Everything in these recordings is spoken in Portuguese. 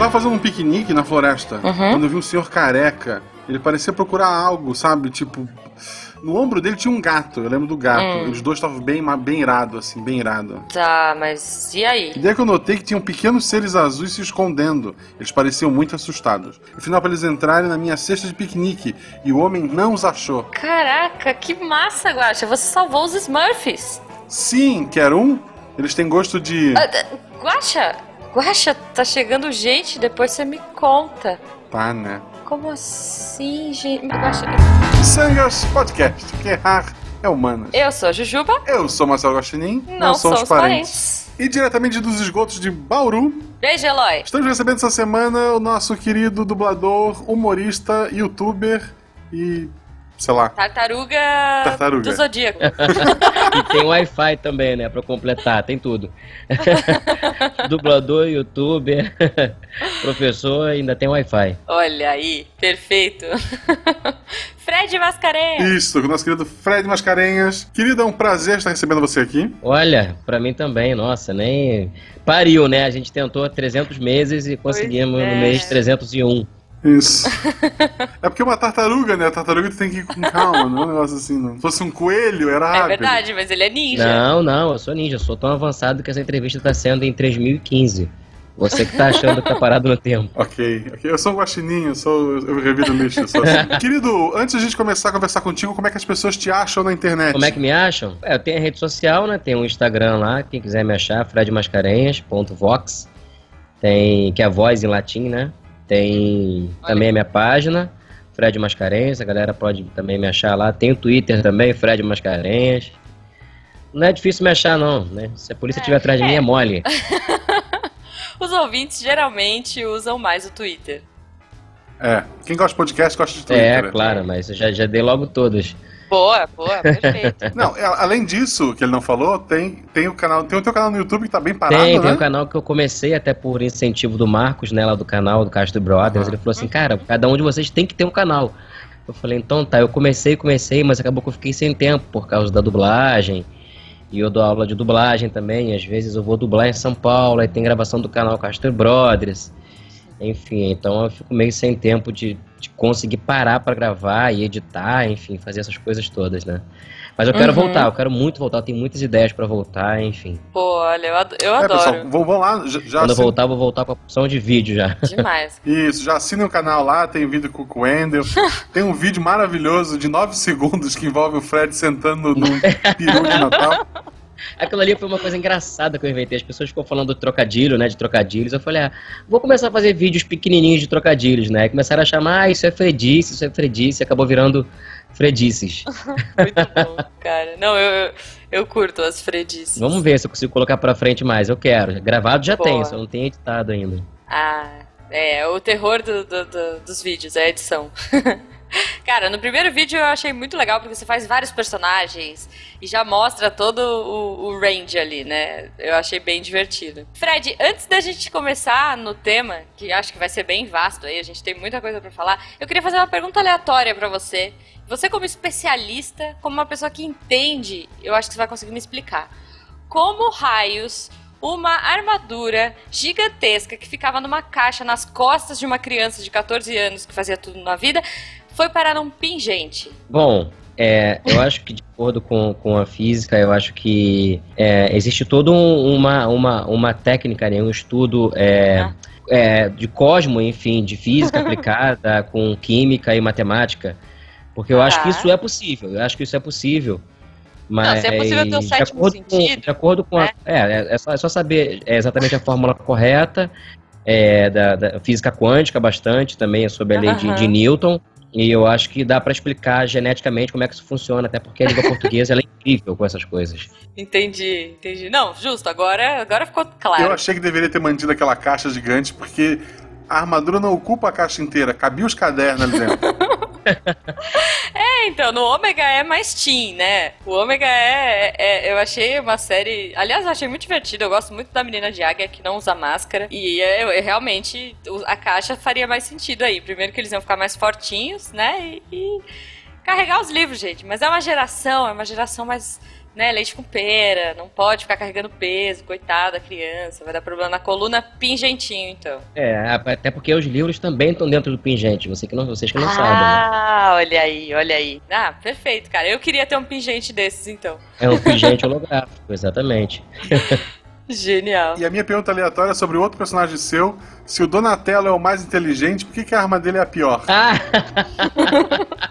tava fazendo um piquenique na floresta Uhum. quando eu vi um senhor careca. Ele parecia procurar algo, sabe? Tipo. No ombro dele tinha um gato, eu lembro do gato. Hum. Os dois estavam bem, bem irado, assim, bem irado. Tá, mas e aí? E daí que eu notei que tinham pequenos seres azuis se escondendo. Eles pareciam muito assustados. No final, para eles entrarem na minha cesta de piquenique, e o homem não os achou. Caraca, que massa, Guaxa. Você salvou os Smurfs. Sim, quer um? Eles têm gosto de. Ah, d- Guaxa, Guaxa, tá chegando gente, depois você me conta. Tá, né? Como assim, gente? Guaxa, Sangas Podcast, que errar é humano. eu sou a Jujuba, Eu sou Marcelo Gostinin, não, somos parentes. E diretamente dos esgotos de Bauru, Beijo, Eloy. estamos recebendo essa semana o nosso querido dublador, humorista, youtuber e. sei lá. Tartaruga, Tartaruga. do Zodíaco. E tem Wi-Fi também, né? Pra completar, tem tudo. Dublador, youtuber, professor, ainda tem Wi-Fi. Olha aí, perfeito. Fred Mascarenhas. Isso, com o nosso querido Fred Mascarenhas. Querido, é um prazer estar recebendo você aqui. Olha, pra mim também, nossa, nem. Pariu, né? A gente tentou 300 meses e conseguimos é. no mês 301. Isso. é porque é uma tartaruga, né? A tartaruga tu tem que ir com calma, não é um negócio assim, não. Se fosse um coelho, era É rápido. verdade, mas ele é ninja. Não, não, eu sou ninja, eu sou tão avançado que essa entrevista tá sendo em 3015. Você que tá achando que tá parado no tempo. Ok, ok. Eu sou um guaxininho, eu sou. Eu revido lixo, eu sou assim. Querido, antes de a gente começar a conversar contigo, como é que as pessoas te acham na internet? Como é que me acham? É, eu tenho a rede social, né? Tem o Instagram lá, quem quiser me achar, fredmascarenhas.vox. Tem, que é a voz em latim, né? Tem também a minha página, Fred Mascarenhas, a galera pode também me achar lá. Tem o Twitter também, Fred Mascarenhas. Não é difícil me achar, não, né? Se a polícia estiver atrás de mim, é mole. Os ouvintes geralmente usam mais o Twitter. É. Quem gosta de podcast gosta de Twitter. É, né? claro, mas eu já, já dei logo todas. Boa, boa, perfeito. Não, é, além disso, que ele não falou, tem, tem o canal. Tem o teu canal no YouTube que tá bem parado, Tem, né? tem um canal que eu comecei até por incentivo do Marcos, né, lá do canal do Castro Brothers. Aham. Ele falou assim, cara, cada um de vocês tem que ter um canal. Eu falei, então tá, eu comecei, comecei, mas acabou que eu fiquei sem tempo por causa da dublagem. E eu dou aula de dublagem também, às vezes eu vou dublar em São Paulo, aí tem gravação do canal Castro Brothers. Enfim, então eu fico meio sem tempo de, de conseguir parar pra gravar e editar, enfim, fazer essas coisas todas, né? Mas eu quero Uhum. voltar, eu quero muito voltar, eu tenho muitas ideias pra voltar, enfim. Pô, olha, eu, eu É, adoro. pessoal, vão, vão lá, já, já Quando eu assina- voltar, eu vou voltar com a opção de vídeo já. Demais. Isso, já assinem o canal lá, tem vídeo com com o Wendel. tem um vídeo maravilhoso de 9 segundos que envolve o Fred sentando num peru de Natal. Aquilo ali foi uma coisa engraçada que eu inventei. As pessoas ficam falando do trocadilho, né? De trocadilhos. Eu falei, ah, vou começar a fazer vídeos pequenininhos de trocadilhos, né? E começaram a chamar, ah, isso é Fredice, isso é Fredice. Acabou virando Fredices. Muito bom, cara. Não, eu, eu, eu curto as fredices. Vamos ver se eu consigo colocar pra frente mais. Eu quero. Gravado já Boa. tem, só não tem editado ainda. Ah, é, o terror do- do- do- dos vídeos, é a edição. Cara, no primeiro vídeo eu achei muito legal porque você faz vários personagens e já mostra todo o, o range ali, né? Eu achei bem divertido. Fred, antes da gente começar no tema, que acho que vai ser bem vasto aí, a gente tem muita coisa pra falar, eu queria fazer uma pergunta aleatória pra você. Você como especialista, como uma pessoa que entende, eu acho que você vai conseguir me explicar. Como raios uma armadura gigantesca que ficava numa caixa nas costas de uma criança de 14 anos que fazia tudo na vida foi parar num pingente? Bom, é, eu acho que de acordo com, com a física, eu acho que é, existe toda um- uma, uma, uma técnica, né, um estudo é, Ah. é, de cosmo, enfim, de física aplicada com química e matemática, porque eu acho que Ah. isso é possível, eu acho que isso é possível. Mas se é possível ter o de sétimo acordo sentido, com, de acordo com a, né? é, é, é só, é só saber é, exatamente a fórmula correta é, da, da física quântica bastante também é sobre a lei de, Aham. de Newton e eu acho que dá pra explicar geneticamente como é que isso funciona, até porque a língua portuguesa ela é incrível com essas coisas. Entendi, entendi. Não, justo, agora, agora ficou Eu claro. achei que deveria ter mantido aquela caixa gigante, porque a armadura não ocupa a caixa inteira, cabia os cadernos ali dentro. É, então, no Ômega é mais teen, né? O Ômega é, é- Eu achei uma série. Aliás, eu achei muito divertido. Eu gosto muito da menina de águia que não usa máscara. E é, realmente a caixa faria mais sentido aí. Primeiro que eles iam ficar mais fortinhos, né? E. e carregar os livros, gente. Mas é uma geração, é uma geração mais né, leite com pera, não pode ficar carregando peso, coitada da criança, vai dar problema na coluna, pingentinho, então. É, até porque os livros também estão dentro do pingente, você que não, vocês que não ah, sabem. Né? Ah, olha aí, olha aí. Ah, perfeito, cara. Eu queria ter um pingente desses, então. É um pingente holográfico, exatamente. Genial. E a minha pergunta aleatória é sobre outro personagem seu. Se o Donatello é o mais inteligente, por que, que a arma dele é a pior? Ah!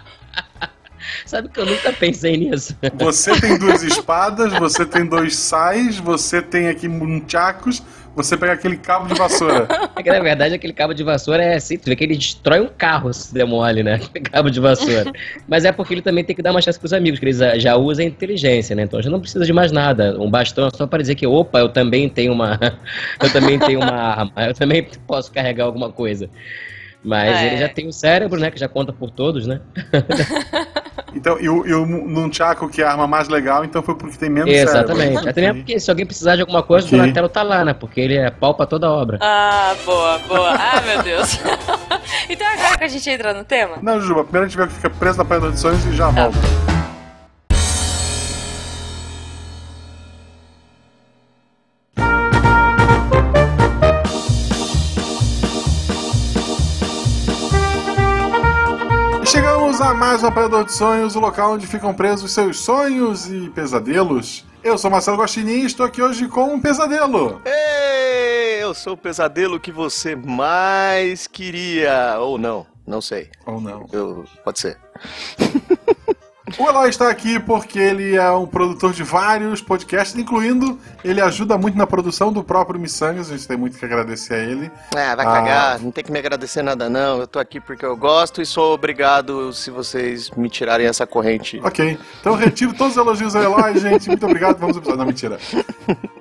Sabe que eu nunca pensei nisso. Você tem duas espadas, você tem dois sais, você tem aqui munchacos, você pega aquele cabo de vassoura. É que na verdade aquele cabo de vassoura é assim, tu vê que ele destrói um carro se der mole, né? Aquele cabo de vassoura. Mas é porque ele também tem que dar uma chance pros amigos, que eles já usam a inteligência, né? Então já não precisa de mais nada. Um bastão é só para dizer que, opa, eu também tenho uma. eu também tenho uma arma, eu também posso carregar alguma coisa. Mas é. ele já tem o cérebro, né? Que já conta por todos, né? Então, e o, e o Nunchaku, que é a arma mais legal, então foi porque tem menos Exatamente. Cérebro. Até mesmo porque se alguém precisar de alguma coisa, okay. o Donatello tá lá, né? Porque ele é pau pra toda a obra. Ah, boa, boa. Ah, meu Deus. então agora que a gente entra no tema? Não, Juba, primeiro a gente vai ficar preso na Praia das Edições e já tá. volta. Mais um Apanhador de Sonhos, o local onde ficam presos seus sonhos e pesadelos. Eu sou Marcelo Guaxinim e estou aqui hoje com um pesadelo. Ei, eu sou o pesadelo que você mais queria. Ou não, não sei. Ou não. Eu, pode ser. O Eloy está aqui porque ele é um produtor de vários podcasts, incluindo ele ajuda muito na produção do próprio Missangas, a gente tem muito que agradecer a ele. É, vai ah, cagar, não tem que me agradecer nada não, eu tô aqui porque eu gosto e sou obrigado se vocês me tirarem essa corrente. Ok, então retiro todos os elogios ao Eloy, gente, muito obrigado, vamos ao episódio, não, mentira.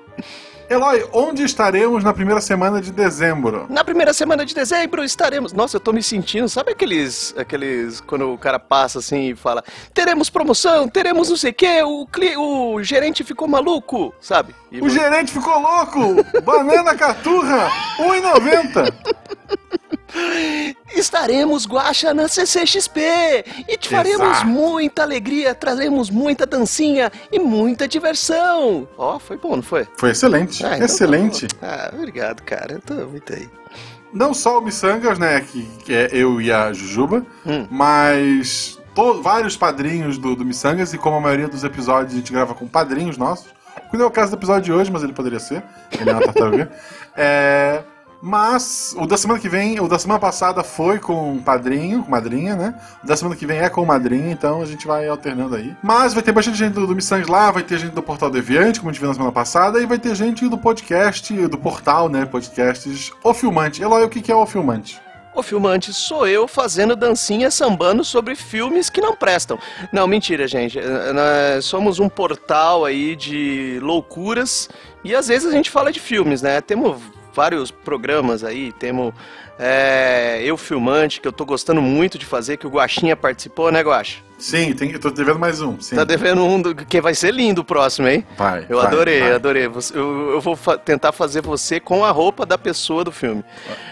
Eloy, onde estaremos na primeira semana de dezembro? Na primeira semana de dezembro estaremos. Nossa, eu tô me sentindo. Sabe aqueles. aqueles. Quando o cara passa assim e fala: teremos promoção, teremos não sei o quê, o, gerente ficou maluco, sabe? E o gerente ficou louco! Banana caturra, 1,90! Estaremos, Guaxa, na CCXP e te faremos Exato. muita alegria, traremos muita dancinha e muita diversão. Ó, oh, foi bom, não foi? Foi excelente, ah, então tá excelente. Tá ah, obrigado, cara, eu tô muito aí. Não só o Missangas, né, que, que é eu e a Jujuba, hum. mas to, vários padrinhos do, do Missangas, e como a maioria dos episódios a gente grava com padrinhos nossos, que não é o caso do episódio de hoje, mas ele poderia ser, ele é uma tartaruga, é... Mas o da semana que vem, o da semana passada foi com padrinho, com madrinha, né? O da semana que vem é com madrinha, então a gente vai alternando aí. Mas vai ter bastante gente do, do Missangs lá, vai ter gente do Portal Deviante, como a gente viu na semana passada, e vai ter gente do podcast, do portal, né? Podcasts O Filmante. Eloy, o que é O Filmante? O filmante sou eu fazendo dancinha sambando sobre filmes que não prestam. Não, mentira, gente. Nós somos um portal aí de loucuras e às vezes a gente fala de filmes, né? Temos vários programas aí, temos é, Eu Filmante, que eu tô gostando muito de fazer, que o Guaxinha participou, né, Guaxa? Sim, tem, eu tô devendo mais um. Sim. Tá devendo um do, que vai ser lindo o próximo, hein? Vai. Eu vai, adorei, vai. adorei. Eu, eu vou fa tentar fazer você com a roupa da pessoa do filme.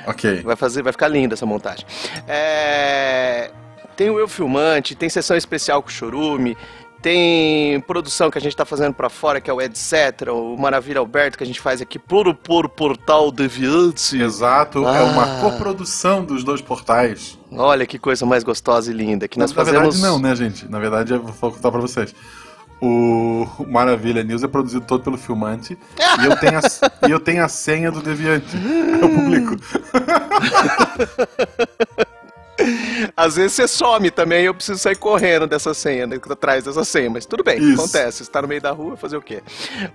Ok. Vai, fazer, vai ficar linda essa montagem. É, tem o Eu Filmante, tem sessão especial com o Chorume, tem produção que a gente está fazendo para fora, que é o Etc., o Maravilha Alberto, que a gente faz aqui por, por Portal Deviante. Exato, ah. é uma coprodução dos dois portais. Olha que coisa mais gostosa e linda. Que nós na fazemos... verdade, não, né, gente? Na verdade, eu vou contar para vocês. O Maravilha News é produzido todo pelo Filmante e, eu tenho a, e eu tenho a senha do Deviante. Eu publico. Às vezes você some também eu preciso sair correndo dessa senha, né, atrás dessa senha, mas tudo bem, Isso. acontece. Você está no meio da rua, fazer o quê?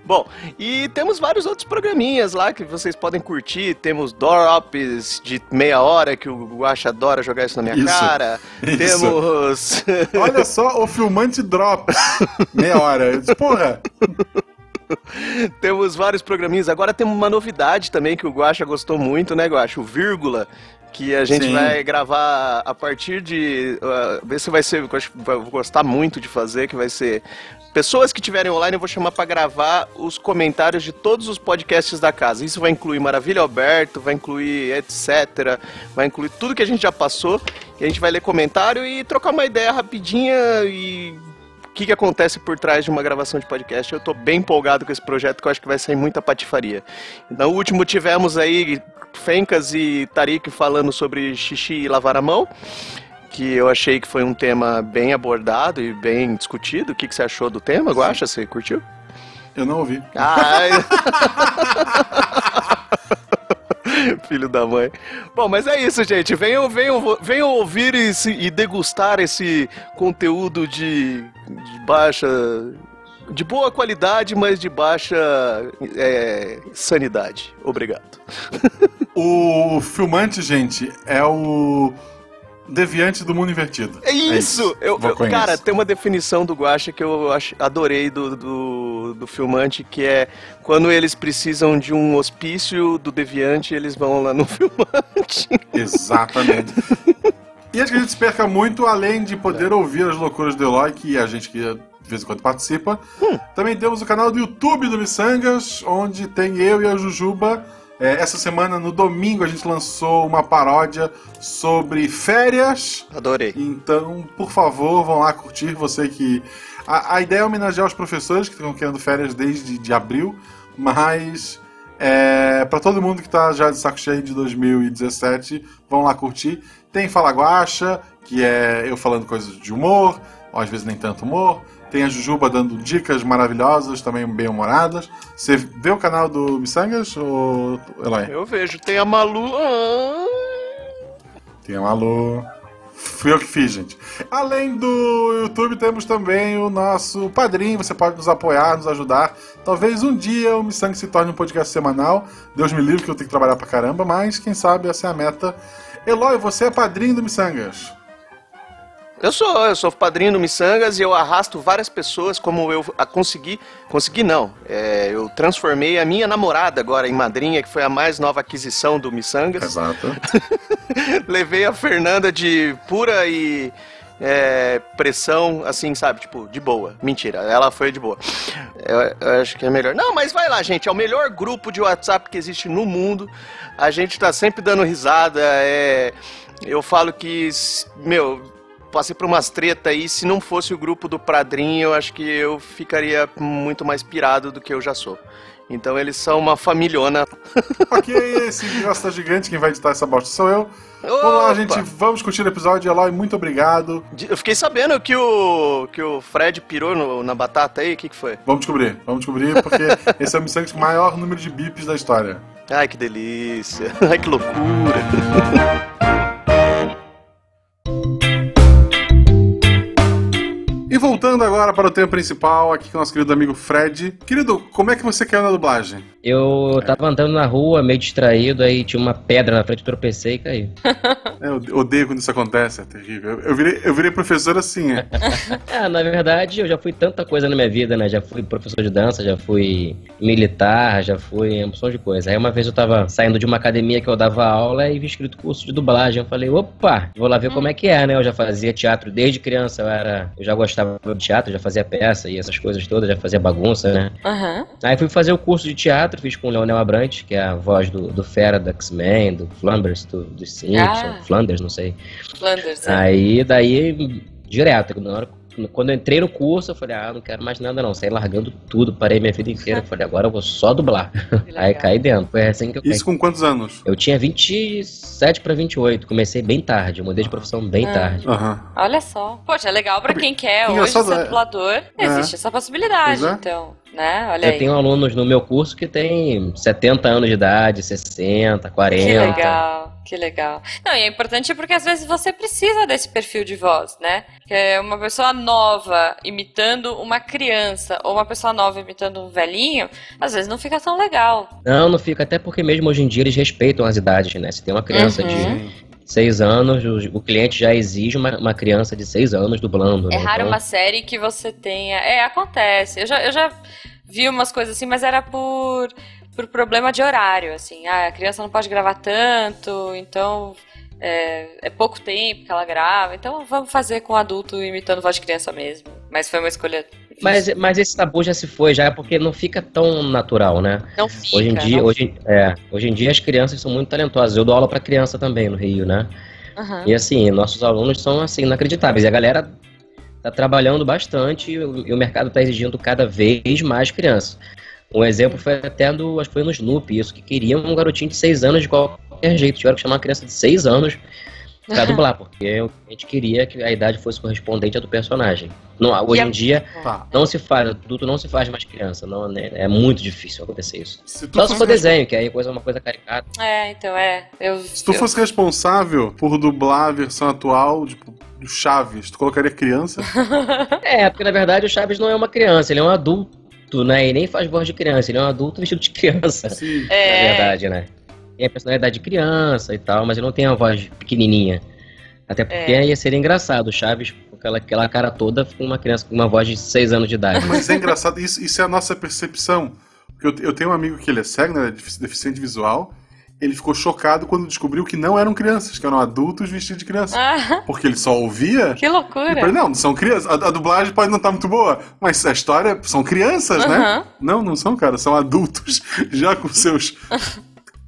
Bom, e temos vários outros programinhas lá que vocês podem curtir. Temos Drops de meia hora, que o Guacha adora jogar isso na minha isso. cara. Isso. Temos. Olha só, o filmante Drops. Meia hora. Porra! temos vários programinhas. Agora temos uma novidade também que o Guacha gostou muito, né, Guacha? O Vírgula que a gente Sim. vai gravar a partir de. Uh, ver se vai ser. Vou gostar muito de fazer, que vai ser. Pessoas que estiverem online, eu vou chamar para gravar os comentários de todos os podcasts da casa. Isso vai incluir Maravilha Alberto, vai incluir etc. Vai incluir tudo que a gente já passou. E a gente vai ler comentário e trocar uma ideia rapidinha e que, que acontece por trás de uma gravação de podcast. Eu tô bem empolgado com esse projeto, que eu acho que vai sair muita patifaria. No último tivemos aí Fencas e Tarik falando sobre xixi e lavar a mão que eu achei que foi um tema bem abordado e bem discutido. O que, que você achou do tema, Guaxa? Você curtiu? Eu não ouvi. Ah, Filho da mãe. Bom, mas é isso, gente. Venham, venham, venham ouvir e, e degustar esse conteúdo de baixa de boa qualidade, mas de baixa é, sanidade. Obrigado. o filmante, gente, é o deviante do mundo invertido. É isso! É isso. Eu, eu, cara, tem uma definição do Guacha que eu adorei do, do, do, filmante, que é quando eles precisam de um hospício do deviante, eles vão lá no filmante. Exatamente. e acho que a gente se perca muito, além de poder é. ouvir as loucuras do Eloy, que a gente que de vez em quando participa. Hum. Também temos o canal do YouTube do Missangas, onde tem eu e a Jujuba é, essa semana, no domingo, a gente lançou uma paródia sobre férias. Adorei. Então, por favor, vão lá curtir. Você que. A, a ideia é homenagear os professores que estão querendo férias desde de abril, mas é, para todo mundo que está já de saco cheio de 2017, vão lá curtir. Tem Fala Guacha, que é eu falando coisas de humor, ou às vezes nem tanto humor. Tem a Jujuba dando dicas maravilhosas, também bem humoradas. Você vê o canal do Missangas, ou Eloy? Eu vejo. Tem a Malu. Tem a Malu. Fui eu que fiz, gente. Além do YouTube, temos também o nosso padrinho. Você pode nos apoiar, nos ajudar. Talvez um dia o Missang se torne um podcast semanal. Deus me livre que eu tenho que trabalhar pra caramba, mas quem sabe essa é a meta. Eloy, você é padrinho do Missangas. Eu sou, eu sou padrinho do Missangas e eu arrasto várias pessoas como eu consegui. Consegui não. É, eu transformei a minha namorada agora em madrinha, que foi a mais nova aquisição do Missangas. Exato. Levei a Fernanda de pura e é, pressão, assim, sabe? Tipo, de boa. Mentira, ela foi de boa. Eu, eu, acho que é melhor. Não, mas vai lá, gente. É o melhor grupo de WhatsApp que existe no mundo. A gente tá sempre dando risada. É, eu falo que, meu, passei por umas treta aí. Se não fosse o grupo do Pradrinho, eu acho que eu ficaria muito mais pirado do que eu já sou. Então eles são uma familhona. ok, esse gosta gigante, quem vai editar essa bosta sou eu. Opa. Vamos lá, gente, vamos curtir o episódio. Eloy, muito obrigado. Eu fiquei sabendo que o, que o Fred pirou no, na batata aí, o que, que foi? Vamos descobrir, vamos descobrir, porque esse é o missão com o maior número de bips da história. Ai, que delícia. Ai, que loucura. voltando agora para o tema principal, aqui com o nosso querido amigo Fred. Querido, como é que você caiu na dublagem? Eu tava andando na rua, meio distraído, aí tinha uma pedra na frente, tropecei e caí. É, eu odeio quando isso acontece, é terrível. Eu virei, eu virei professor assim, é. é, na verdade, eu já fui tanta coisa na minha vida, né? Já fui professor de dança, já fui militar, já fui uma opção de coisa. Aí uma vez eu tava saindo de uma academia que eu dava aula e vi escrito curso de dublagem. Eu falei, opa, vou lá ver como é que é, né? Eu já fazia teatro desde criança, eu era. Eu já gostava de teatro, já fazia peça e essas coisas todas, já fazia bagunça, né? Uhum. Aí fui fazer o curso de teatro fiz com o Leonel Abrante, que é a voz do, do Fera, do X-Men, do Flanders, do, do Simpsons, ah. Flanders, não sei. Flanders, é. Aí, daí, direto, na hora quando eu entrei no curso, eu falei, ah, não quero mais nada não. Saí largando tudo, parei minha vida inteira. Eu falei, agora eu vou só dublar. Aí caí dentro. Foi assim que eu caí. Isso com quantos anos? Eu tinha 27 para 28. Comecei bem tarde. Eu mudei de profissão bem ah. tarde. Uhum. Olha só. Poxa, é legal pra quem quer hoje ser dublador. É. Existe essa possibilidade, é. então. Né? Olha eu aí. tenho alunos no meu curso que tem 70 anos de idade, 60, 40. Que legal, que legal. Não, e é importante porque às vezes você precisa desse perfil de voz, né? Que é uma pessoa nova imitando uma criança ou uma pessoa nova imitando um velhinho, às vezes não fica tão legal. Não, não fica, até porque mesmo hoje em dia eles respeitam as idades, né? Se tem uma criança uhum. de seis anos, o, o cliente já exige uma, uma, criança de seis anos dublando. É né? raro então... uma série que você tenha. É, acontece. Eu já, eu já vi umas coisas assim, mas era por, por problema de horário, assim. Ah, a criança não pode gravar tanto, então é, é, pouco tempo que ela grava, então vamos fazer com adulto imitando voz de criança mesmo. Mas foi uma escolha. Mas, mas esse tabu já se foi, já porque não fica tão natural, né? Não fica. Hoje em dia, hoje, é, hoje em dia as crianças são muito talentosas. Eu dou aula para criança também no Rio, né? Uhum. E assim, nossos alunos são assim inacreditáveis. E a galera tá trabalhando bastante e o mercado está exigindo cada vez mais crianças. Um exemplo foi até do, acho que foi no Snoopy, isso, que queriam um garotinho de 6 anos de qualquer jeito. Tiveram que chamar uma criança de 6 anos pra dublar, porque a gente queria que a idade fosse correspondente à do personagem. Não, hoje em dia, tá. não se faz, adulto não se faz mais criança. Não, né, é muito difícil acontecer isso. Se Só se for desenho, que aí coisa, é uma coisa caricata. É, então é. Eu, se tu eu... fosse responsável por dublar a versão atual, tipo, do Chaves, tu colocaria criança? é, porque na verdade o Chaves não é uma criança, ele é um adulto né? E nem faz voz de criança, ele é um adulto vestido de criança. Sim. É. Na verdade, né? Tem a personalidade de criança e tal, mas ele não tem a voz pequenininha. Até porque é. ia ser engraçado, o Chaves, com aquela, aquela cara toda, com uma criança com uma voz de 6 anos de idade. Mas é engraçado, isso, isso é a nossa percepção. Porque eu, eu tenho um amigo que ele é cego, né? Deficiente visual ele ficou chocado quando descobriu que não eram crianças, que eram adultos vestidos de criança. Ah. Porque ele só ouvia. Que loucura! Falei, não, são crianças. A, a, dublagem pode não estar tá muito boa, mas a história são crianças, né? Não, não são, cara, são adultos já com seus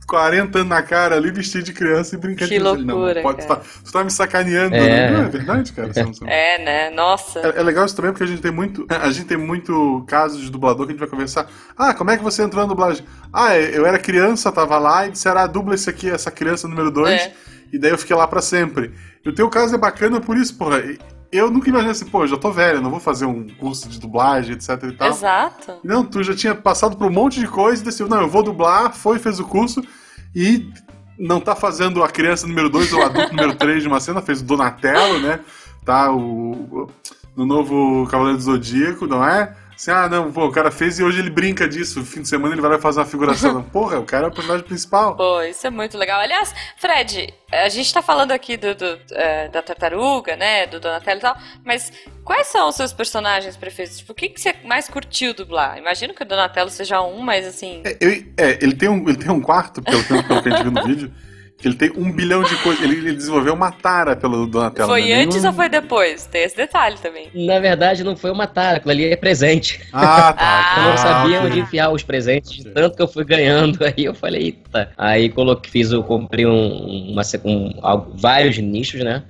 40 anos na cara ali, vestido de criança e brincando que loucura, não, pode, tá, tu tá me sacaneando, é. né? Não é verdade, cara? É, né? Nossa. É, é, legal isso também porque a gente tem muito. A gente tem muito casos de dublador que a gente vai conversar. Ah, como é que você entrou na dublagem? Ah, eu era criança, tava lá e disseram, ah, dubla esse aqui, essa criança número 2. É. E daí eu fiquei lá para sempre. E o teu caso é bacana por isso, porra eu nunca imaginei assim, pô, eu já tô velho, não vou fazer um curso de dublagem, etc e tal. Exato. Não, tu já tinha passado por um monte de coisa e decidiu, não, eu vou dublar, foi, fez o curso e não tá fazendo a criança número 2 ou o adulto número 3 de uma cena, fez o Donatello, né? Tá, o, no novo Cavaleiro do Zodíaco, não é? Assim, ah, não, pô, o cara fez e hoje ele brinca disso. No fim de semana ele vai lá fazer uma figuração. Porra, o cara é o personagem principal. Pô, isso é muito legal. Aliás, Fred, a gente tá falando aqui do, do é, da tartaruga, né? Do Donatello e tal, mas quais são os seus personagens preferidos? Tipo, o que, que você mais curtiu dublar? Imagino que o Donatello seja um, mas assim. É, eu, é ele, tem um, ele tem um quarto, pelo, pelo que a gente viu no vídeo. Que ele tem um bilhão de coisas. Ele, ele, desenvolveu uma tara pelo Donatello. Foi né? antes ou foi depois? Tem esse detalhe também. Na verdade, não foi uma tara, aquilo ali é presente. Ah, tá. eu não sabia onde enfiar os presentes, tanto que eu fui ganhando. Aí eu falei, eita. Aí coloquei, fiz, eu comprei um, uma, um, vários nichos, né?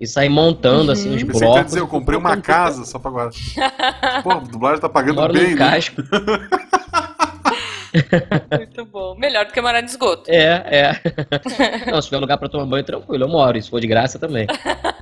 e sair montando uhum. assim os blocos. Você quer dizer, eu comprei uma casa só pra agora. Pô, a dublagem tá pagando Moro bem, né? Casco. Muito bom. Melhor do que morar no esgoto. É, é. Não, se tiver lugar pra tomar banho, tranquilo, eu moro. E se for de graça também.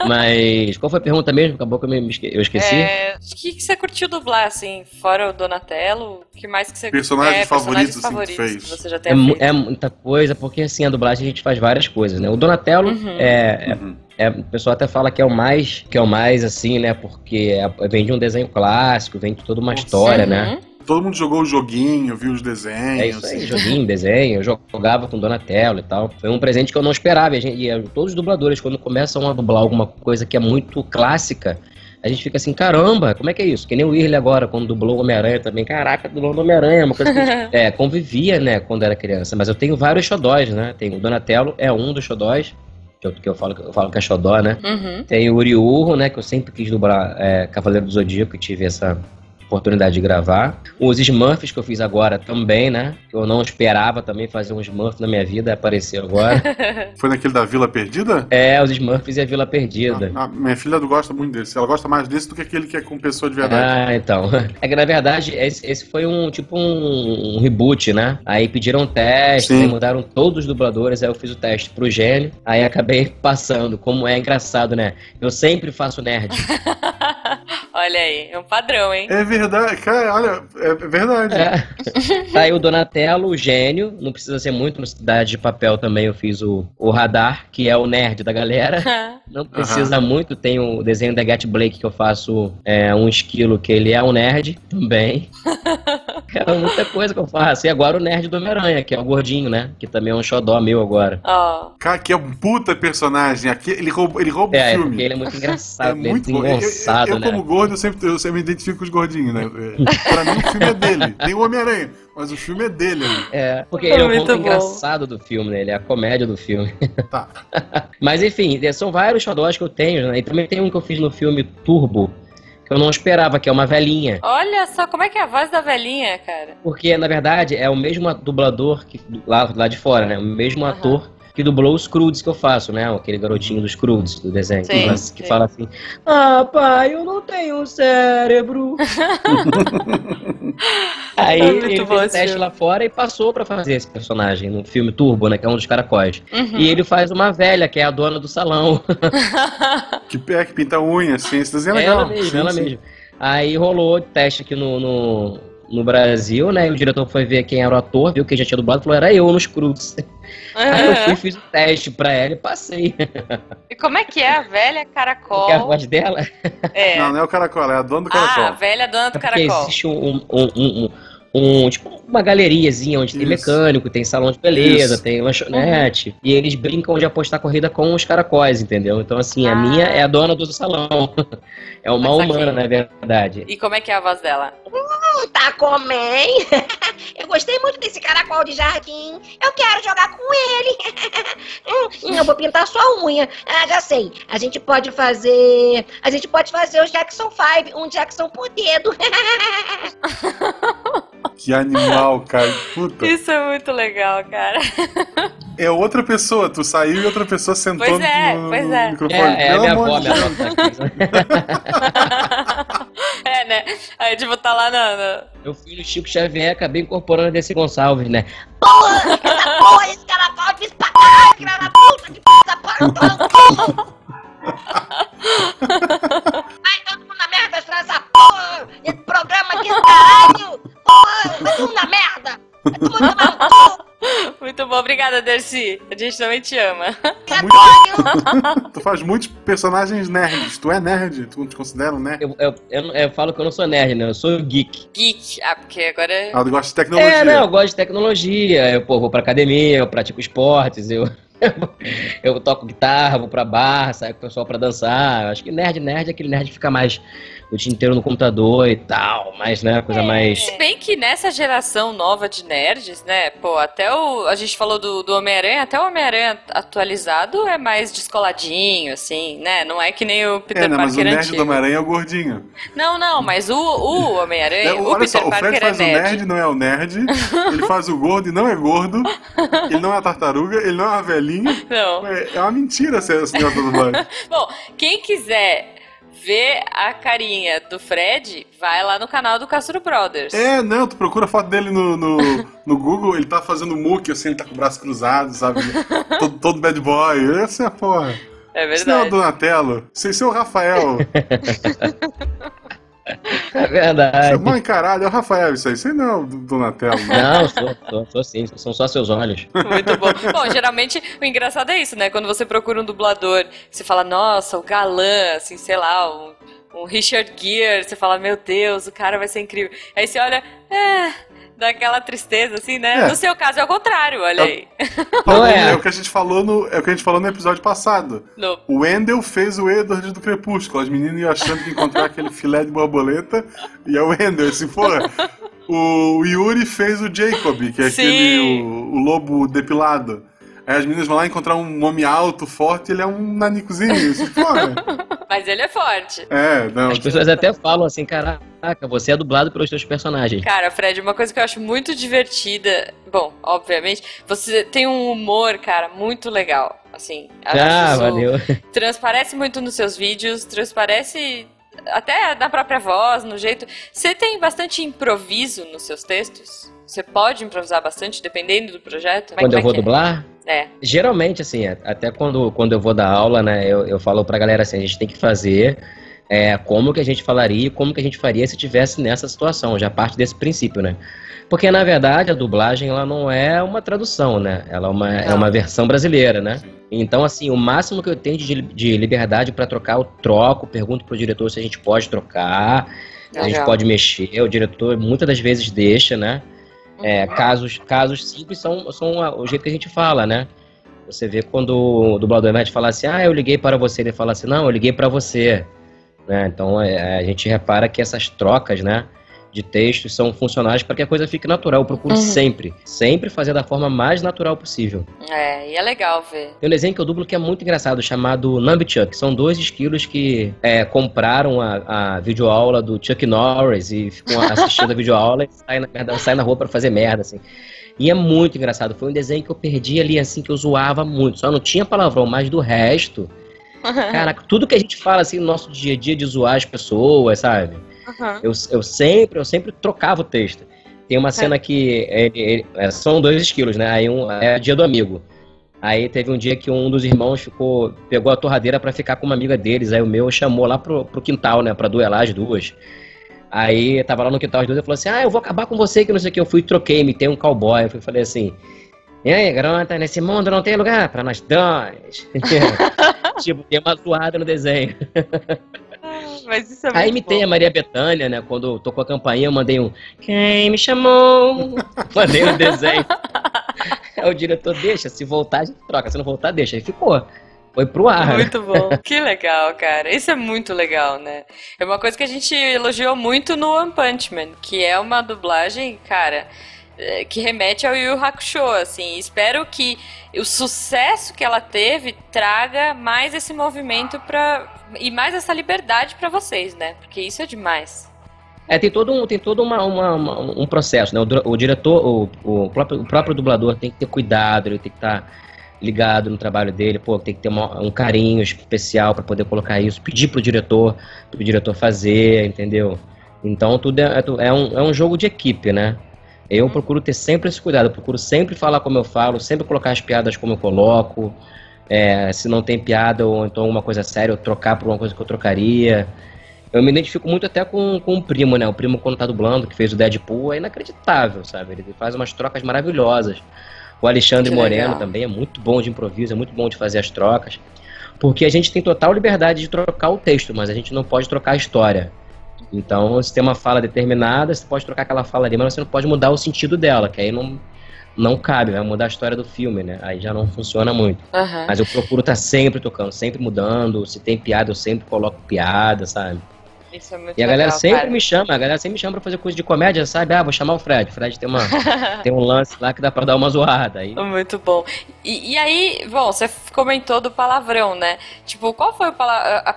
Mas qual foi a pergunta mesmo? Acabou que eu, me esque... eu esqueci. É, o que, que você curtiu dublar, assim, fora o Donatello? O que mais que você... Personagens é, favoritos, favoritos assim, que fez. você já tem é, é, muita coisa, porque assim, a dublagem a gente faz várias coisas, né? O Donatello uhum. é... é uhum. É, o pessoal até fala que é o mais, que é o mais assim, né? Porque é, vem de um desenho clássico, vem de toda uma história, né? uhum. né? Todo mundo jogou o joguinho, viu os desenhos. É isso aí, joguinho, desenho, eu jogava com Donatello e tal. Foi um presente que eu não esperava. E, gente, e todos os dubladores, quando começam a dublar alguma coisa que é muito clássica, a gente fica assim, caramba, como é que é isso? Que nem o Irle agora, quando dublou o Homem-Aranha também. Caraca, dublou o Homem-Aranha, uma coisa que é, convivia, né, quando era criança. Mas eu tenho vários xodóis, né? Tem o Donatello, é um dos xodóis que eu, que eu, falo, eu falo que é xodó, né? Uhum. Tem o Uriurro, né? Que eu sempre quis dublar é, Cavaleiro do Zodíaco e tive essa, oportunidade de gravar. Os Smurfs que eu fiz agora também, né? Que eu não esperava também fazer um Smurf na minha vida, apareceu agora. Foi naquele da Vila Perdida? É, os Smurfs e a Vila Perdida. Ah, minha filha gosta muito desse. Ela gosta mais desse do que aquele que é com pessoa de verdade. Ah, então. É que na verdade esse, esse foi um tipo um, um, reboot, né? Aí pediram teste, aí mudaram todos os dubladores, aí eu fiz o teste pro gênio, aí acabei passando. Como é engraçado, né? Eu sempre faço nerd. Olha aí, é um padrão, hein? É verdade, cara, olha, é verdade. É. tá aí o Donatello, o gênio, não precisa ser muito no Cidade de Papel também eu fiz o, o Radar, que é o nerd da galera. não precisa uhum. muito, tem o desenho da Get Blake que eu faço é, um esquilo, que ele é um nerd também. é muita coisa que eu faço. E agora o nerd do Homem-Aranha, que é o gordinho, né? Que também é um xodó meu agora. Oh. Cara, que é um puta personagem. Aqui, ele rouba, ele rouba é, o filme. É, ele é muito engraçado, é muito bom. Eu, eu, eu, né? como gordo, eu sempre, eu sempre me identifico com os gordinhos, né? É, pra mim, o filme é dele. Tem o Homem-Aranha, mas o filme é dele. Né? É, porque ele é o ponto bom. engraçado do filme, né? Ele é a comédia do filme. Tá. mas enfim, são vários xodós que eu tenho, né? E também tem um que eu fiz no filme Turbo, que eu não esperava, que é uma velhinha. Olha só, como é que é a voz da velhinha, cara? Porque, na verdade, é o mesmo dublador que lá, lá de fora, né? O mesmo uhum. ator que dublou os Crudes que eu faço, né? Aquele garotinho dos Crudes do desenho. Sim, que, sim. que fala assim: Ah, pai, eu não tenho um cérebro. Aí É ele fez esse teste filme. lá fora e passou pra fazer esse personagem no filme Turbo, né? Que é um dos caracóis. Uhum. E ele faz uma velha, que é a dona do salão. Que, é, que pinta unha, assim. Esse desenho é ela legal. mesmo, Sim, ela sim. mesmo. Aí rolou teste aqui no, no, no Brasil, né? E o diretor foi ver quem era o ator, viu que já tinha dublado, falou, era eu nos Crudes. Aí eu fui, fiz o teste pra ela e passei. E como é que é a velha caracol? Porque a voz dela É. Não, não é o caracol, é a dona do Ah, a caracol. velha dona do é porque caracol. existe um, um, um, um- um- tipo uma galeriazinha onde tem Isso. mecânico, tem salão de beleza, Isso. tem lanchonete. E eles brincam de apostar corrida com os caracóis, entendeu? Então, assim, a Ah. minha é a dona do salão. É uma Mas aqui- humana, na verdade. E como é que é a voz dela? Tá comem? Eu gostei muito desse caracol de jardim. Eu quero jogar com ele. Hum, eu vou pintar sua unha. Ah, já sei. A gente pode fazer. A gente pode fazer o Jackson 5, um Jackson por dedo. Que animal, cara. Puta. Isso é muito legal, cara. É outra pessoa. Tu saiu e outra pessoa sentou Pois é, no, pois no é. microfone. É, é a Pelo minha avó, minha avó tá. É, né? Aí, tipo, tá lá na. na- Eu fui no Chico Xavier acabei incorporando desse Gonçalves, né? Porra! Essa porra, esse caracol é difícil pra caralho, filha da puta, de puta, para, Vai todo mundo na merda, essa porra! Esse programa aqui, caralho! Porra, todo mundo na merda! Vai todo mundo tomar no cu! Muito bom, obrigada, Dercy. A gente também te ama. Antônio! Tu faz muitos personagens nerds. Tu é nerd? Tu não te considera um nerd? Eu, eu, eu, eu falo que eu não sou nerd, né? Eu sou geek. Geek. Ah, porque agora. Ah, tu gosta de tecnologia. É, não, eu gosto de tecnologia. Eu pô, vou pra academia, eu pratico esportes, eu, eu toco guitarra, vou pra bar, saio com o pessoal pra dançar. Eu acho que nerd, nerd é aquele nerd que fica mais o dia inteiro no computador e tal, mais, né? Coisa mais. Se bem que nessa geração nova de nerds, né? Pô, até o. A gente falou do, do Homem-Aranha, até o Homem-Aranha atualizado é mais descoladinho, assim, né? Não é que nem o Peter É, né, mas o Parker nerd antigo. do Homem-Aranha é o gordinho. Não, não, mas o, o Homem-Aranha, É, o olha Peter só, o Parker Fred faz é o nerd. nerd, não é o nerd. ele faz o gordo e não é gordo. Ele não é a tartaruga, ele não é uma velhinha. Não. É, é uma mentira ser esse negócio da dublagem. Bom, quem quiser ver a carinha do Fred, vai lá no canal do Castro Brothers. É, não, tu procura a foto dele no, no, no Google, ele tá fazendo muque, assim, ele tá com o braço cruzado, sabe? todo, todo bad boy. Essa é a porra. É Isso não é o verdade. Donatello. Isso é o Rafael. É verdade. É mal encarado, é o Rafael isso aí. Aí não é o Donatello. né? Não, sou, sou, sou sim, são só seus olhos. Muito bom. Bom, geralmente o engraçado é isso, né? Quando você procura um dublador, você fala, nossa, o galã, assim, sei lá, um, um Richard Gere, você fala, meu Deus, o cara vai ser incrível. Aí você olha, é. Dá aquela tristeza, assim, né? É. No seu caso é o contrário, olha aí. Não é. É o que a gente falou no, é o que a gente falou no episódio passado. No- O Wendell fez o Edward do Crepúsculo. As meninas iam achando que ia encontrar aquele filé de borboleta. E é o Wendell, assim, porra. O Yuri fez o Jacob, que é Sim. aquele o, o lobo depilado. Aí as meninas vão lá encontrar um homem alto, forte, ele é um nanicozinho. Porra. Mas ele é forte. É, não. As pessoas até falam assim, caraca, você é dublado pelos seus personagens. Cara, Fred, uma coisa que eu acho muito divertida. Bom, obviamente, você tem um humor, cara, muito legal. Assim, acho Ah, valeu. transparece muito nos seus vídeos, transparece até na própria voz, no jeito. Você tem bastante improviso nos seus textos? Você pode improvisar bastante, dependendo do projeto? É- Quando eu como vou é dublar, é? É. geralmente, assim, a- até quando, quando eu vou dar aula, né, eu, eu falo pra galera assim, a gente tem que fazer é, como que a gente falaria e como que a gente faria se tivesse nessa situação, já parte desse princípio, né? Porque, na verdade, a dublagem, ela não é uma tradução, né? Ela é uma, é uma versão brasileira, né? Então, assim, o máximo que eu tenho de, de liberdade pra trocar, eu troco, pergunto pro diretor se a gente pode trocar, a gente pode mexer, o diretor muitas das vezes deixa, né? É, casos, casos simples são, são o jeito que a gente fala, né? Você vê quando o dublador invés de falar assim, ah, eu liguei para você, ele fala assim, não, eu liguei para você. Né? Então é, a gente repara que essas trocas, né, de textos são funcionais para que a coisa fique natural. Eu procuro Uhum. sempre, sempre fazer da forma mais natural possível. É, e é legal ver. Tem um desenho que eu dublo que é muito engraçado, chamado Numbichuck. São dois esquilos que é, compraram a, a videoaula do Chuck Norris e ficam assistindo a videoaula e saem na, saem na rua pra fazer merda, assim. E é muito engraçado. Foi um desenho que eu perdi ali, assim, que eu zoava muito. Só não tinha palavrão, mas do resto. Caraca, tudo que a gente fala assim no nosso dia a dia de zoar as pessoas, sabe? Uhum. Eu, eu, sempre, eu sempre trocava o texto. Tem uma cena que ele, ele, é, são dois esquilos, né? Aí um é dia do amigo. Aí teve um dia que um dos irmãos ficou, pegou a torradeira para ficar com uma amiga deles. Aí o meu chamou lá pro, pro quintal, né? Pra duelar as duas. Aí tava lá no quintal as duas e falou assim: Ah, eu vou acabar com você, que não sei o que. Eu fui troquei, me tem um cowboy. Eu falei assim: E aí, garota, nesse mundo não tem lugar para nós dois. tipo, tem uma zoada no desenho. Mas isso é Aí imitei a Maria Bethânia, né? Quando tocou a campainha, eu mandei um Quem me chamou? mandei um desenho. Aí o diretor deixa, se voltar, a gente troca. Se não voltar, deixa. Aí ficou. Foi pro ar. Muito bom. que legal, cara. Isso é muito legal, né? É uma coisa que a gente elogiou muito no One Punch Man, que é uma dublagem, cara, que remete ao Yu Hakusho, assim. Espero que o sucesso que ela teve traga mais esse movimento para e mais essa liberdade para vocês, né? Porque isso é demais. É, tem todo um, tem todo uma, uma, uma um processo, né? O, o diretor, o, o, próprio, o próprio dublador tem que ter cuidado, ele tem que estar tá ligado no trabalho dele, pô, tem que ter uma, um carinho especial para poder colocar isso, pedir pro diretor, pro diretor fazer, entendeu? Então tudo é, é, um, é um jogo de equipe, né? Eu procuro ter sempre esse cuidado, eu procuro sempre falar como eu falo, sempre colocar as piadas como eu coloco. É, se não tem piada ou então uma coisa séria, eu trocar por uma coisa que eu trocaria. Eu me identifico muito até com, com o primo, né? O primo quando tá dublando, que fez o Deadpool, é inacreditável, sabe? Ele faz umas trocas maravilhosas. O Alexandre que Moreno legal. também é muito bom de improviso, é muito bom de fazer as trocas. Porque a gente tem total liberdade de trocar o texto, mas a gente não pode trocar a história. Então, se tem uma fala determinada, você pode trocar aquela fala ali, mas você não pode mudar o sentido dela, que aí não, não cabe, vai mudar a história do filme, né? Aí já não funciona muito. Uhum. Mas eu procuro estar tá sempre tocando, sempre mudando. Se tem piada, eu sempre coloco piada, sabe? Isso é muito e a galera legal, sempre cara. me chama, a galera sempre me chama pra fazer coisa de comédia, sabe? Ah, vou chamar o Fred. O Fred tem, uma, tem um lance lá que dá pra dar uma zoada. Aí... Muito bom. E, e aí, bom, você comentou do palavrão, né? Tipo, qual foi o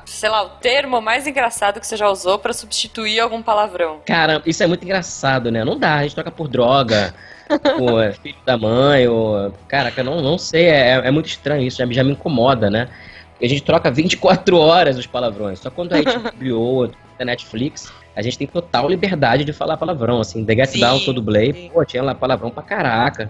sei lá, o termo mais engraçado que você já usou pra substituir algum palavrão? Cara, isso é muito engraçado, né? Não dá, a gente troca por droga. o é filho da mãe, ou. Caraca, não, não sei, é, é muito estranho isso, já, já me incomoda, né? a gente troca 24 horas os palavrões. Só quando a HBO, a Netflix, a gente tem total liberdade de falar palavrão. Assim, The Get sim, Down que eu dublei, pô, tinha lá palavrão pra caraca.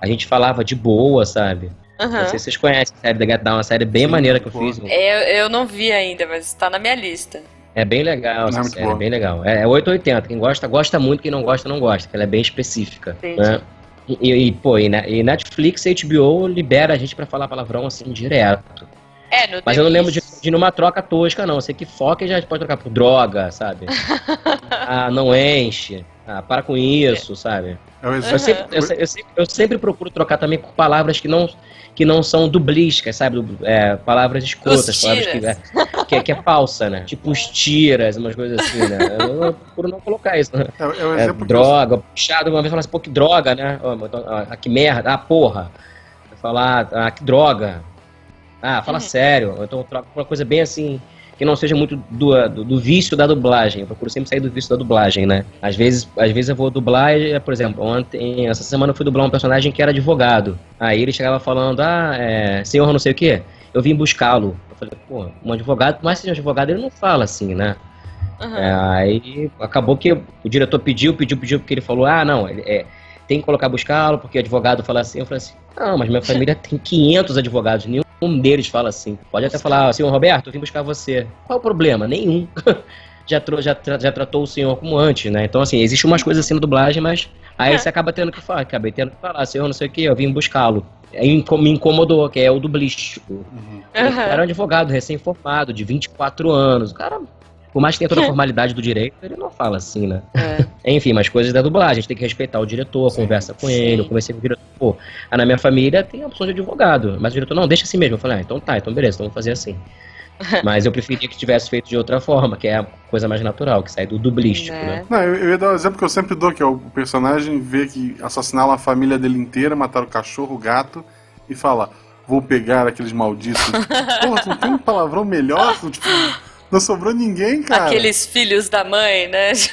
A gente falava de boa, sabe? Uhum. Não sei se vocês conhecem a série The Get Down, uma série bem sim, maneira que eu fiz. É, eu não vi ainda, mas está na minha lista. É bem legal essa série, é bem legal. É, é 880, quem gosta, gosta muito, quem não gosta, não gosta, que ela é bem específica. Né? E, e, pô, e, e Netflix e HBO libera a gente para falar palavrão assim direto. É, no Mas eu não lembro de, de numa troca tosca, não. Eu sei que foca já pode trocar por droga, sabe? ah, não enche. Ah, para com isso, sabe? Eu, eu, sempre, eu, eu, sempre, eu, sempre, procuro trocar também por palavras que não, que não são dubliscas, sabe? É, palavras escutas, palavras que é, que, é, que, é falsa, né? Tipo os tiras, umas coisas assim, né? Eu, procuro não colocar isso. Né? É, é droga, puxado, uma vez falar assim, pô, que droga, né? Oh, ah, que merda, ah, porra. Falar, ah, que droga. Ah, fala uhum. sério. Então troca uma coisa bem assim, que não seja muito do, do, do, vício da dublagem. Eu procuro sempre sair do vício da dublagem, né? Às vezes, às vezes eu vou dublar, por exemplo, ontem, essa semana eu fui dublar um personagem que era advogado. Aí ele chegava falando, ah, é, senhor não sei o quê, eu vim buscá-lo. Eu falei, pô, um advogado, por mais que seja um advogado, ele não fala assim, né? Uhum. É, aí acabou que o diretor pediu, pediu, pediu, porque ele falou, ah, não, ele, é, tem que colocar buscá-lo, porque advogado fala assim. Eu falei assim, não, mas minha família tem 500 advogados, nenhum um deles fala assim. Pode até falar, senhor Roberto, eu vim buscar você. Qual o problema? Nenhum. já, já, já tratou o senhor como antes, né? Então, assim, existe umas coisas assim na dublagem, mas aí é. você acaba tendo que falar, acabei tendo que falar, senhor, não sei o que, eu vim buscá-lo. Aí me incomodou, que é o dublístico. Uhum. Era um advogado recém-formado, de 24 anos. O cara por mais que tenha toda a formalidade do direito, ele não fala assim, né? É. Enfim, mas coisas da dublagem, a gente tem que respeitar o diretor, sim, conversa com sim. ele, eu conversei com o diretor, pô, ah, na minha família tem a opção de advogado, mas o diretor, não, deixa assim mesmo. Eu falei, ah, então tá, então beleza, então vamos fazer assim. Mas eu preferia que tivesse feito de outra forma, que é a coisa mais natural, que sai do dublístico, né? né? Não, eu, eu ia dar um exemplo que eu sempre dou, que é o personagem vê que assassinaram a família dele inteira, mataram o cachorro, o gato, e fala, vou pegar aqueles malditos. Porra, tu não tem um palavrão melhor? Tipo, Não sobrou ninguém, cara. Aqueles filhos da mãe, né? Se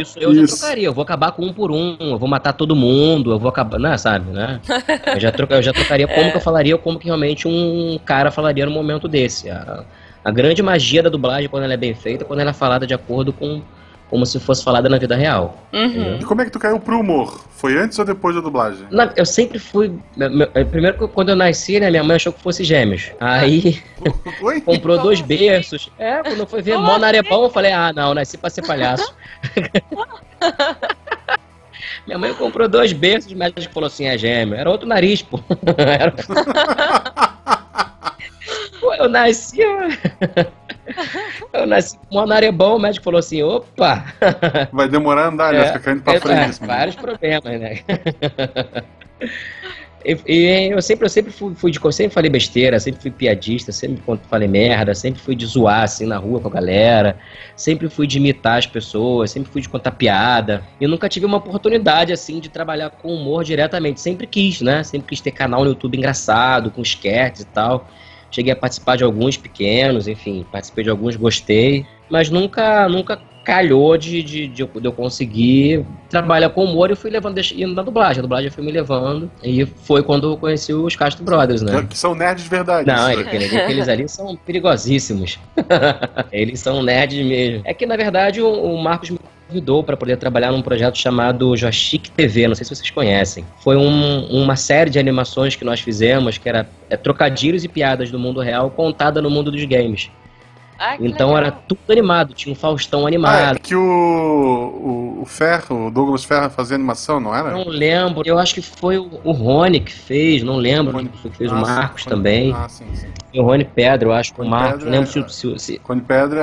isso eu Isso. já trocaria, eu vou acabar com um por um, eu vou matar todo mundo, eu vou acabar. Não, sabe, né? Eu já, troca, eu já trocaria como que eu falaria, ou como que realmente um cara falaria no momento desse. A, a grande magia da dublagem, quando ela é bem feita, quando ela é falada de acordo com como se fosse falada na vida real. Uhum. E como é que tu caiu pro humor? Foi antes ou depois da dublagem? Na- eu sempre fui. meu- meu- primeiro, quando eu nasci, né, minha mãe achou que fosse gêmeos. Aí Oi? comprou dois berços. É, quando eu fui ver Mó Narebão, eu falei, ah, não, nasci pra ser palhaço. Minha mãe comprou dois berços, médico falou assim, é gêmeo. Era outro nariz, pô. Era- Pô, eu nasci. Eu nasci com Mó Narebão, o médico falou assim, opa! Vai demorar a andar, né? Fica caindo pra É, frente. é, esse menino. vários problemas, né? E, e eu sempre, eu sempre fui, fui de. sempre falei besteira, sempre fui piadista, sempre falei merda, sempre fui de zoar assim na rua com a galera, sempre fui de imitar as pessoas, sempre fui de contar piada. E eu nunca tive uma oportunidade assim de trabalhar com humor diretamente. Sempre quis, né? Sempre quis ter canal no YouTube engraçado, com sketches e tal. Cheguei a participar de alguns pequenos, enfim, participei de alguns, gostei. Mas nunca, nunca calhou de, de, de, eu, de eu conseguir trabalhar com humor e fui levando, indo na dublagem. A dublagem foi me levando. E foi quando eu conheci os Castro Brothers, né? Que são nerds de verdade. Não, isso. aqueles, aqueles ali são perigosíssimos. Eles são nerds mesmo. É que, na verdade, o, o Marcos me convidou para poder trabalhar num projeto chamado Joystick TV, não sei se vocês conhecem. Foi um- uma série de animações que nós fizemos, que era é, trocadilhos e piadas do mundo real contada no mundo dos games. Ah, Então legal. era tudo animado, tinha um Faustão Ah, animado. é que o, o, o Ferro, o Douglas Ferro fazia animação, não era? Não lembro, eu acho que foi o, o Rony que fez, não lembro Rony- que fez, Ah, o sim, Marcos Rony- também. Ah, sim, sim. E o Rony Pedra, eu acho que o Rony Marcos, não lembro é- se, se, se, Cone Pedra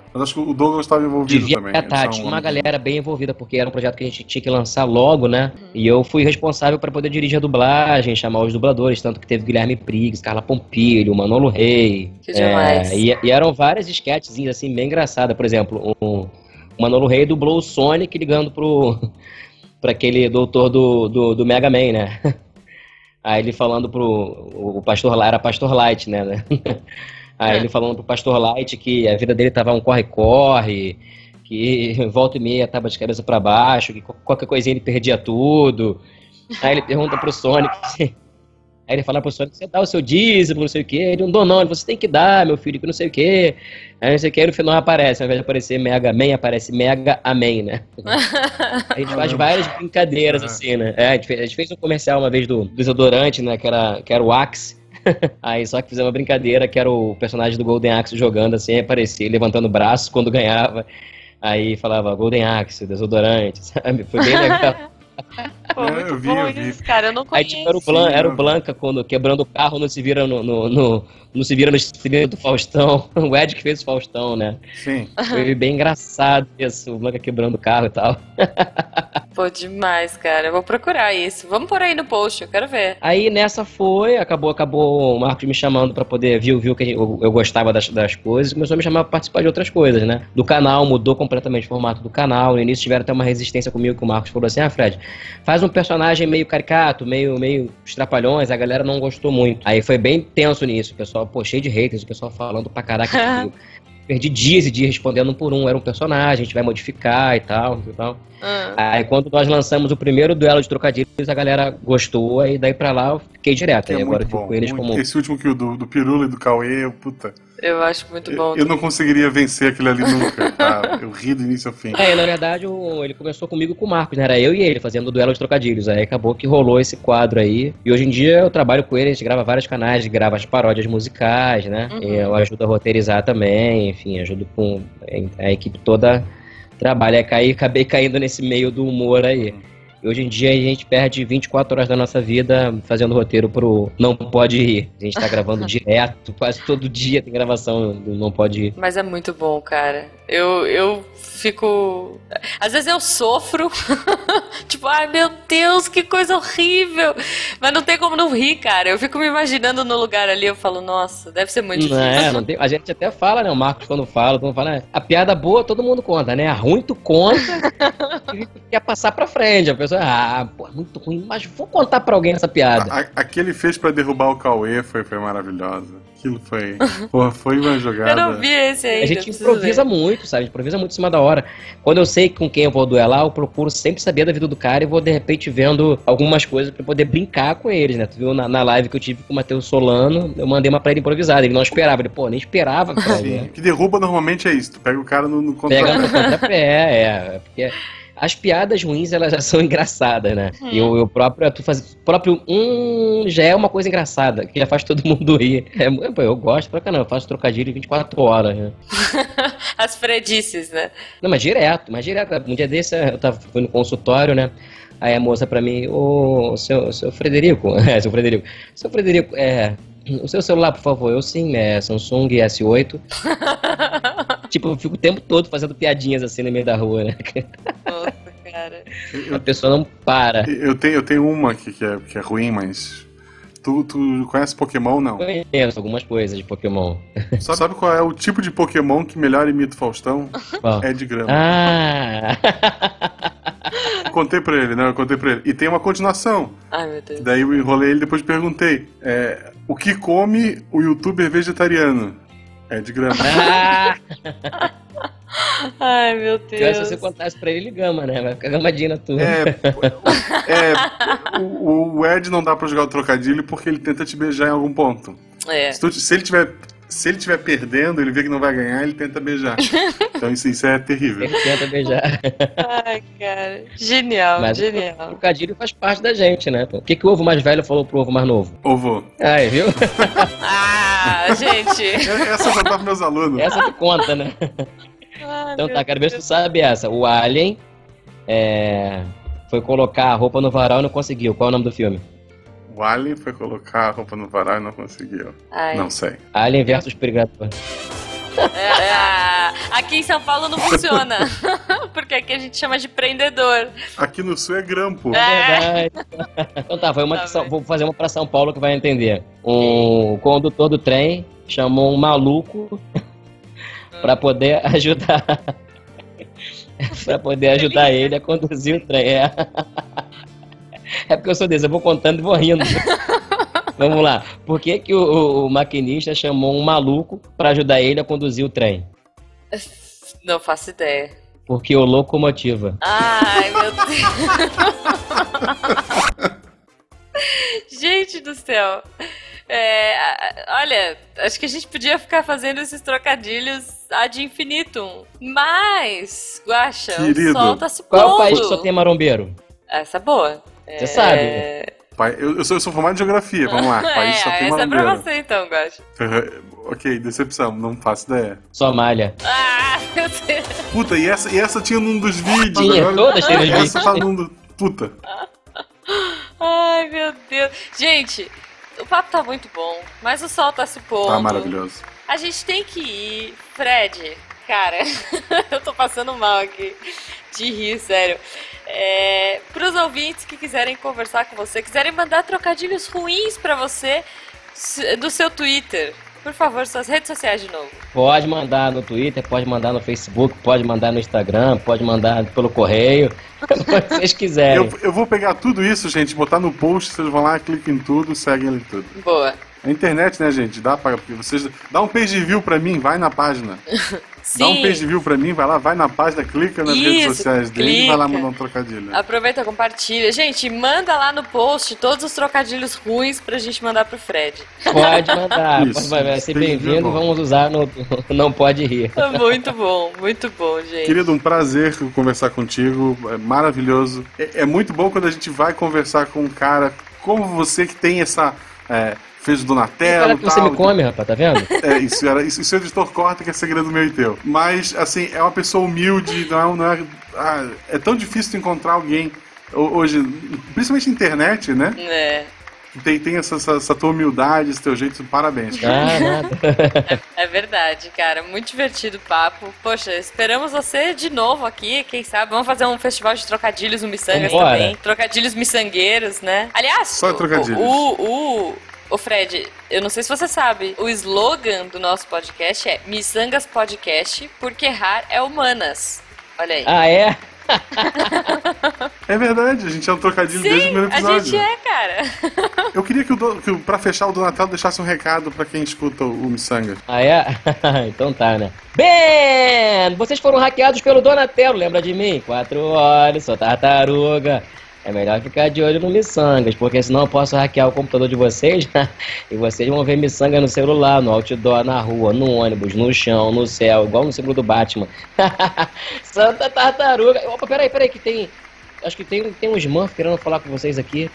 é. Mas acho que o Douglas estava envolvido Devia também. são tinha uma um- galera bem envolvida, porque era um projeto que a gente tinha que lançar logo, né? E eu fui responsável para poder dirigir a dublagem, chamar os dubladores, tanto que teve Guilherme Briggs, Carla Pompilho, Manolo Rey. Que demais. É, e, e eram várias sketchzinhas assim, bem engraçadas. Por exemplo, o, o Manolo Rey dublou o Sonic ligando pro, pra aquele doutor do, do, do Mega Man, né? Aí ele falando pro. O, o pastor lá era Pastor Light, né? Aí É. ele falando pro Pastor Light que a vida dele tava um corre-corre, que volta e meia tava de cabeça pra baixo, que qual- qualquer coisinha ele perdia tudo. Aí ele pergunta pro Sonic. Aí ele fala pro Sonic, você dá o seu dízimo, não sei o quê. Ele não dou não, ele, você tem que dar, meu filho, que não sei o quê. Aí não sei o quê, no final aparece, ao invés de aparecer Mega Man, aparece Mega Amém, né? A gente faz várias brincadeiras, Ah. assim, né? É, a, gente fez, a gente fez um comercial uma vez do, do desodorante, né? Que era, que era o Axe. Aí só que fizemos uma brincadeira que era o personagem do Golden Axe jogando assim, aparecia levantando o braço quando ganhava. Aí falava Golden Axe, desodorante, sabe? Foi bem legal. Pô, É, muito eu vi, bom eu vi. isso, cara. Eu não Aí conheço. tipo, era o, Blan- era o Blanca quando quebrando o carro não se vira no, no, no- não se vira no cilindro do Faustão. O Ed que fez o Faustão, né? Sim. Foi bem engraçado isso, o Blanca quebrando o carro e tal. Pô, demais, cara. Eu vou procurar isso. Vamos por aí no post, eu quero ver. Aí nessa foi, acabou, acabou o Marcos me chamando pra poder viu, viu que eu, eu gostava das, das coisas, começou a me chamar pra participar de outras coisas, né? Do canal, mudou completamente o formato do canal. No início tiveram até uma resistência comigo que o Marcos falou assim: "Ah, Fred, faz um personagem meio caricato, meio meio estrapalhões". A galera não gostou muito. Aí foi bem tenso nisso, o pessoal, pô, cheio de haters, o pessoal falando pra caraca tipo, Perdi dias e dias respondendo um por um, era um personagem, a gente vai modificar e tal, e tal. Hum. Aí quando nós lançamos o primeiro duelo de trocadilhos, a galera gostou, aí daí pra lá eu fiquei direto. É agora muito eu fico bom. com eles muito- como. Esse último que o do, do Pirula e do Cauê, eu, puta. Eu acho muito bom. Eu, eu não conseguiria vencer aquele ali nunca. tá? Eu ri do início ao fim. É, na verdade, o- ele começou comigo com o Marcos, né? Era eu e ele fazendo o duelo de trocadilhos. Aí acabou que rolou esse quadro aí. E hoje em dia eu trabalho com ele, a gente grava vários canais, grava as paródias musicais, né? Uhum. E eu ajudo a roteirizar também, enfim, ajudo com. A equipe toda trabalha. Aí acabei caindo nesse meio do humor aí. Hoje em dia a gente perde 24 horas da nossa vida fazendo roteiro pro Não Pode Rir. A gente tá gravando direto, quase todo dia tem gravação do Não Pode Rir. Mas é muito bom, cara. Eu, eu fico. Às vezes eu sofro. tipo, ai meu Deus, que coisa horrível. Mas não tem como não rir, cara. Eu fico me imaginando no lugar ali. Eu falo, nossa, deve ser muito Não difícil. é, não tem, a gente até fala, né? O Marcos quando fala, mundo fala, né? A piada boa todo mundo conta, né? A ruim tu conta e quer passar pra frente. A pessoa ah, pô, muito ruim, mas vou contar pra alguém essa piada. A, a que ele fez pra derrubar o Cauê foi, foi maravilhosa. Aquilo foi. Porra, foi uma jogada. Eu não vi esse aí. A gente improvisa muito, sabe? A gente improvisa muito em cima da hora. Quando eu sei com quem eu vou duelar, eu procuro sempre saber da vida do cara e vou de repente vendo algumas coisas pra poder brincar com eles, né? Tu viu na, na live que eu tive com o Matheus Solano, eu mandei uma pra ele improvisada. Ele não esperava. Ele, pô, nem esperava. Cara, Sim. O que derruba normalmente é isso. Tu pega o cara no, no Pega no contrapé, é. é porque as piadas ruins elas já são engraçadas, né? Hum. E o, o próprio tu faz, próprio um já é uma coisa engraçada, que já faz todo mundo rir. É, eu gosto pra caramba, eu faço trocadilho 24 horas, né? As fredices, né? Não, mas direto, mas direto. Um dia desse eu tava fui no consultório, né? Aí a moça pra mim, ô, seu, seu Frederico, é, seu Frederico, seu Frederico, é, o seu celular, por favor, eu sim, é Samsung S8. Tipo, eu fico o tempo todo fazendo piadinhas assim no meio da rua, né? Nossa, cara. A pessoa não para. Eu tenho, eu tenho uma aqui que é, que é ruim, mas. Tu, tu conhece Pokémon, não? Conheço algumas coisas de Pokémon. Sabe, sabe qual é o tipo de Pokémon que melhor imita o Faustão? Qual? É de grama. Ah! contei pra ele, né? Eu contei pra ele. E tem uma continuação. Ai, meu Deus. Daí eu enrolei ele e depois perguntei. É, o que come o youtuber vegetariano? É de grama. Ai, meu Deus. Se você contasse pra ele, ele gama, né? Vai ficar gamadinho na tua. É, é o, o Ed não dá pra jogar o trocadilho porque ele tenta te beijar em algum ponto. É. Se, tu- se ele tiver. Se ele estiver perdendo, ele vê que não vai ganhar, ele tenta beijar. Então isso, isso é terrível. Ele tenta beijar. Ai, cara. Genial, Mas o genial. trocadilho faz parte da gente, né? O que, que o ovo mais velho falou pro ovo mais novo? Ovo. Aí, viu? Ah, gente. Essa eu vou contar pros meus alunos. Essa que conta, né? Ai, Então tá, quero ver se tu sabe essa. O Alien é, foi colocar a roupa no varal e não conseguiu. Qual é o nome do filme? O Alien foi colocar a roupa no varal e não conseguiu. Ai. Não sei. Alien versus Predator. É, é, aqui em São Paulo não funciona. Porque aqui a gente chama de prendedor. Aqui no sul é grampo. É. Verdade. Então tá, foi uma Tá São- vou fazer uma pra São Paulo que vai entender. Um condutor do trem chamou um maluco pra poder ajudar. pra poder ajudar ele a conduzir o trem. É. É porque eu sou desse, eu vou contando e vou rindo. Vamos lá. Por que, que o, o- o maquinista chamou um maluco pra ajudar ele a conduzir o trem? Não faço ideia. Porque o locomotiva. Ai, meu Deus. gente do céu. É, olha, acho que a gente podia ficar fazendo esses trocadilhos ad infinitum. Mas, Guaxa, o Querido. sol tá se Qual é pondo. o país que só tem marombeiro? Essa é boa. Você sabe. Pai, eu, eu sou, eu sou formado em geografia, vamos lá. País só é, tem essa é pra você então, Guaxa. ok, decepção, não faço ideia. Somália. Ah, meu Deus. Puta, e essa, e essa tinha num dos vídeos. Tinha, agora- todas têm nos Essa vídeos. tá num do... Puta. Ai, meu Deus. Gente, o papo tá muito bom, mas o sol tá se pondo. Tá maravilhoso. A gente tem que ir. Fred, cara, eu tô passando mal aqui de rir, sério. É, pros ouvintes que quiserem conversar com você, quiserem mandar trocadilhos ruins pra você do seu Twitter, por favor, suas redes sociais de novo. Pode mandar no Twitter, pode mandar no Facebook, pode mandar no Instagram, pode mandar pelo correio, o que vocês quiserem. Eu, eu vou pegar tudo isso, gente, botar no post, vocês vão lá, clicam em tudo, seguem em tudo. Boa. A internet, né, gente? Dá pra. Porque vocês. Dá um page view pra mim, vai na página. Dá um Sim. page view pra mim, vai lá, vai na página, clica nas redes Isso, sociais dele e vai lá clica. mandar um trocadilho. Aproveita, compartilha. Gente, manda lá no post todos os trocadilhos ruins pra gente mandar pro Fred. Pode mandar, Isso, pode, vai ser bem-vindo, vamos usar no Não Pode Rir. Muito bom, muito bom, gente. Querido, um prazer conversar contigo, é maravilhoso. É, é muito bom quando a gente vai conversar com um cara como você que tem essa. é, fez o Donatello Olha que você tal, me come, rapaz, tá vendo? É, isso, era, isso, isso o editor corta que é segredo meu e teu. Mas, assim, é uma pessoa humilde, não é. Não é, ah, é tão difícil encontrar alguém ho- hoje, principalmente na internet, né? É, Que tem, tem essa, essa, essa tua humildade, esse teu jeito, parabéns. cara. Nada. é verdade, cara. Muito divertido o papo. Poxa, esperamos você de novo aqui, quem sabe. Vamos fazer um festival de trocadilhos no Missangas Vambora. também. Trocadilhos miçangueiros, né? Aliás, Só o- trocadilhos. O, o, o Fred, eu não sei se você sabe, o slogan do nosso podcast é Missangas Podcast, porque errar é humanas. Olha aí. Ah, é? É verdade, a gente é um trocadilho Sim, desde o primeiro a episódio. gente é, cara. Eu queria que, o, do- que o- pra fechar o Donatello deixasse um recado pra quem escuta o, o Missangas. Ah, é? então tá, né? Bem, vocês foram hackeados pelo Donatello, lembra de mim? Quatro olhos, sou tartaruga. É melhor ficar de olho no Missangas, porque senão eu posso hackear o computador de vocês e vocês vão ver Missangas no celular, no outdoor, na rua, no ônibus, no chão, no céu, igual no símbolo do Batman. Santa Tartaruga. Opa, peraí, peraí, que tem... Acho que tem, tem um Smurf querendo falar com vocês aqui.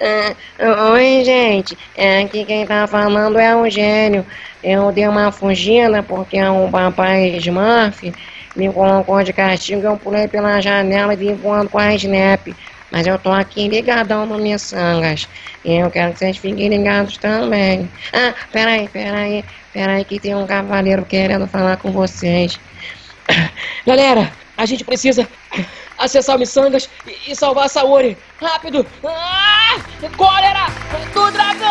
Ah, Oi, gente. É, Aqui quem tá falando é o gênio. Eu dei uma fugida porque o papai Smurf me colocou de castigo. Eu pulei pela janela e vim voando com a Snap. Mas eu tô aqui ligadão no Missangas. E eu quero que vocês fiquem ligados também. Ah, peraí, peraí. Peraí que tem um cavaleiro querendo falar com vocês. Galera, a gente precisa acessar o Missangas e, e salvar a Saori. Rápido! Ah! Cólera do dragão!